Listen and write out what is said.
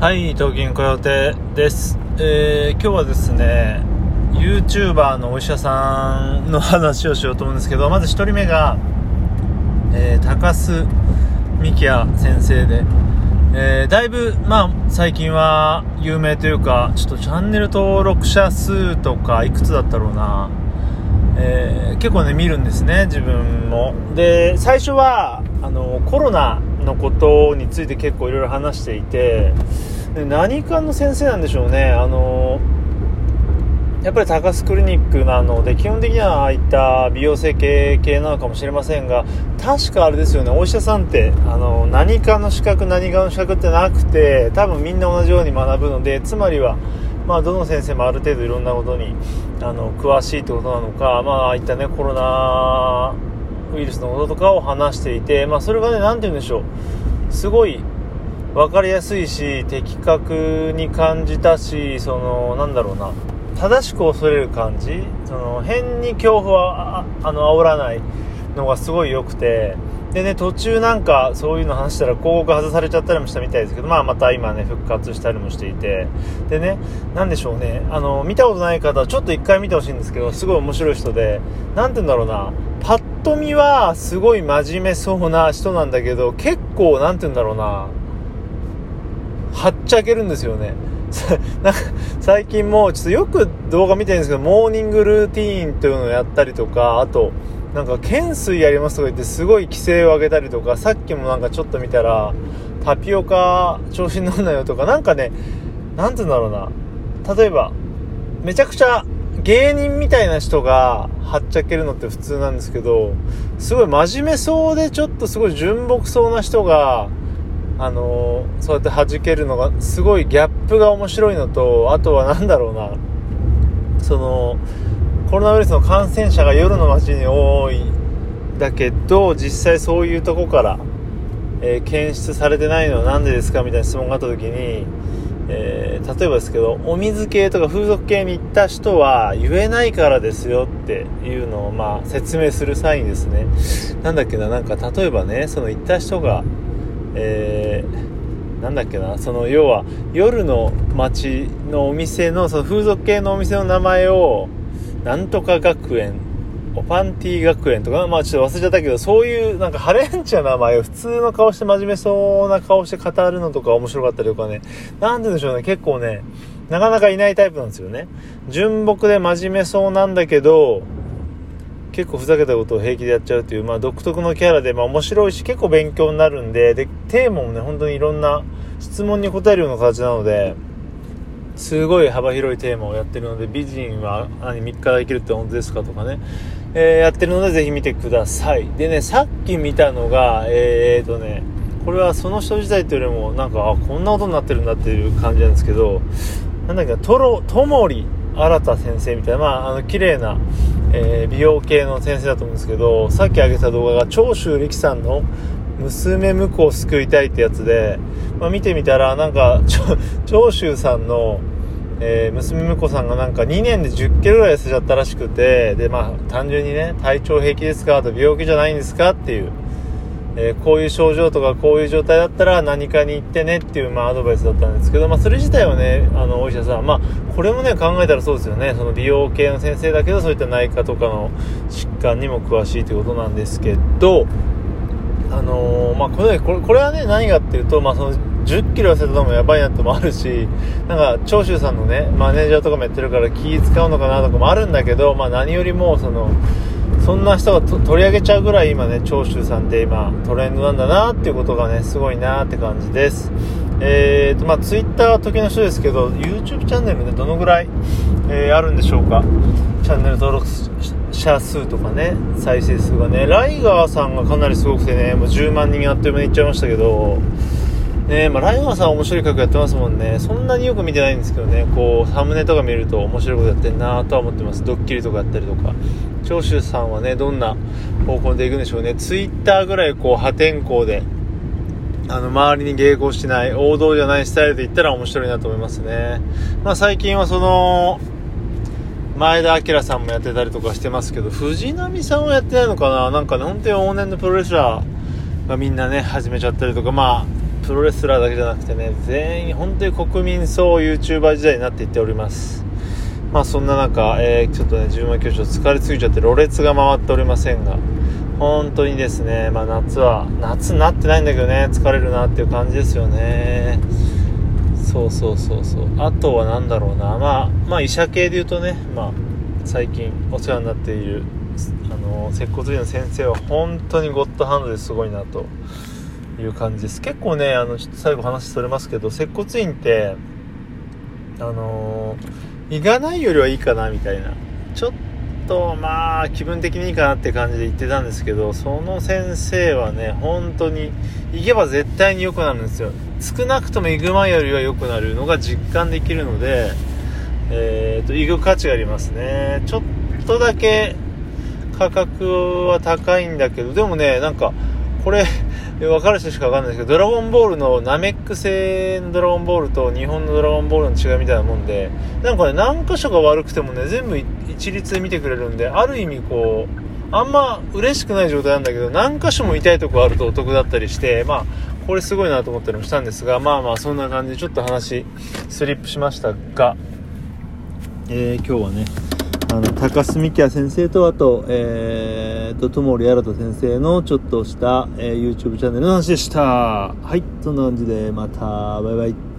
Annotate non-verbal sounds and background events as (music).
はい、東京コヨテです。えー今日はですね、YouTuber のお医者さんの話をしようと思うんですけど、まず1人目が、えー高須幹也先生で、えーだいぶ、まあ、最近は有名というか、ちょっとチャンネル登録者数とか、いくつだったろうな、えー結構ね見るんですね自分も。で最初はあのコロナのことについて結構いろいろ話していてで何かの先生なんでしょうね。あのやっぱり高須クリニックなので基本的にはああいった美容整形系なのかもしれませんが確かあれですよね。お医者さんってあの何かの資格何かの資格ってなくて多分みんな同じように学ぶのでつまりはまあ、どの先生もある程度いろんなことにあの詳しいってことなのか、まあ、ああいったねコロナウイルスのこととかを話していて、まあ、それがね何て言うんでしょう。すごい分かりやすいし的確に感じたしそのなんだろうな。正しく恐れる感じ。その変に恐怖はあの煽らないのがすごい良くて。でね途中なんかそういうの話したら広告外されちゃったりもしたみたいですけど、まあ、また今ね復活したりもしていて。でねなんでしょうね。あの見たことない方はちょっと一回見てほしいんですけどすごい面白い人でなんて言うんだろうな。パッと見はすごい真面目そうな人なんだけど結構なんて言うんだろうな。はっちゃけるんですよね。(laughs) なんか最近もちょっとよく動画見てるんですけどモーニングルーティーンというのをやったりとかあとなんか懸垂やりますとか言ってすごい規制を上げたりとかさっきもなんかちょっと見たらタピオカ調子に乗んなよとかなんかねなんて言うんだろうな。例えばめちゃくちゃ芸人みたいな人がはっちゃけるのって普通なんですけどすごい真面目そうでちょっとすごい純朴そうな人があのーそうやって弾けるのがすごいギャップが面白いのとあとは何だろうな。そのコロナウイルスの感染者が夜の街に多いだけど実際そういうとこから、えー検出されてないのは何でですかみたいな質問があった時に、えー例えばですけどお水系とか風俗系に行った人は言えないからですよっていうのをまあ説明する際にですねなんだっけななんか例えばねその行った人がえーなんだっけなその要は夜の街のお店のその風俗系のお店の名前をなんとか学園おパンティ学園とかまあちょっと忘れちゃったけどそういうなんかハレンチな名前を普通の顔して真面目そうな顔して語るのとか面白かったりとかね。なんて言うんでしょうね。結構ねなかなかいないタイプなんですよね。純朴で真面目そうなんだけど結構ふざけたことを平気でやっちゃうっていう、まあ、独特のキャラで、まあ、面白いし結構勉強になるんででテーマもね本当にいろんな質問に答えるような形なのですごい幅広いテーマをやってるので美人は何3日できるって本当ですかとかね、えーやってるのでぜひ見てください。でねさっき見たのがえー、とねこれはその人自体というよりもなんかあこんなことになってるんだっていう感じなんですけどなんだっけなとろともり新先生みたいな、まあ、あの綺麗な、えー美容系の先生だと思うんですけどさっき上げた動画が長州力さんの娘婿を救いたいってやつで、まあ、見てみたらなんか (laughs) 長州さんの、えー娘婿さんがなんか2年で1 0キロぐらい痩せちゃったらしくてでまあ単純にね体調平気ですか？と病気じゃないんですか？っていうえーこういう症状とかこういう状態だったら何かに行ってねっていう、まあ、アドバイスだったんですけど、まあ、それ自体はねあのお医者さん、まあ、これもね考えたらそうですよね。その美容系の先生だけどそういった内科とかの疾患にも詳しいということなんですけどあのーまあこれこれこれはね何かっていうと、まあ、その1 0キロ痩せたのもやばいなってもあるしなんか長州さんのねマネージャーとかもやってるから気使うのかなとかもあるんだけど、まあ、何よりもそのそんな人が取り上げちゃうぐらい今ね長州さんって今トレンドなんだなっていうことがねすごいなって感じです。えーとまあツイッターは時の人ですけど YouTube チャンネルねどのぐらい、えーあるんでしょうか。チャンネル登録者数とかね再生数がね。ライガーさんがかなりすごくてねもう10万人あっという間にいっちゃいましたけどねまあ、ライガーさん面白い企画やってますもんね。そんなによく見てないんですけどね。こうサムネとか見ると面白いことやってんなとは思ってます。ドッキリとかやったりとか。長州さんはねどんな方向でいくんでしょうね。ツイッターぐらいこう破天荒であの周りに迎合しない王道じゃないスタイルで言ったら面白いなと思いますね、まあ、最近はその前田明さんもやってたりとかしてますけど藤波さんはやってないのかな。なんかね本当に往年のプロレスラーがみんなね始めちゃったりとか。まあプロレスラーだけじゃなくてね全員本当に国民総 YouTuber 時代になっていっております。まあそんな中、えー、ちょっとね10万教師疲れすぎちゃってろれつが回っておりませんが本当にですね、まあ、夏は夏になってないんだけどね疲れるなっていう感じですよね。そうそうそうそう。あとは何だろうな。まあまあ医者系で言うとねまあ最近お世話になっているあの接骨院の先生は本当にゴッドハンドですごいなという感じです。結構ねあのちょっと最後話それますけど接骨院ってあの行かないよりはいいかなみたいな。ちょっとまあ気分的にいいかなって感じで言ってたんですけどその先生はね本当に行けば絶対に良くなるんですよ。少なくとも行く前よりは良くなるのが実感できるのでえーと、行く価値がありますね。ちょっとだけ価格は高いんだけどでもねなんかこれ分かる人しか分かんないですけどドラゴンボールのナメック製のドラゴンボールと日本のドラゴンボールの違いみたいなもんでなんかね何箇所が悪くてもね全部一律で見てくれるんである意味こうあんま嬉しくない状態なんだけど何箇所も痛いとこあるとお得だったりしてまあこれすごいなと思ったりもしたんですがまあまあそんな感じでちょっと話スリップしましたがえー、今日はねあの高須幹也先生とあと,、えーと、友利新先生のちょっとした、えー、YouTube チャンネルの話でした。はいそんな感じでまたバイバイ。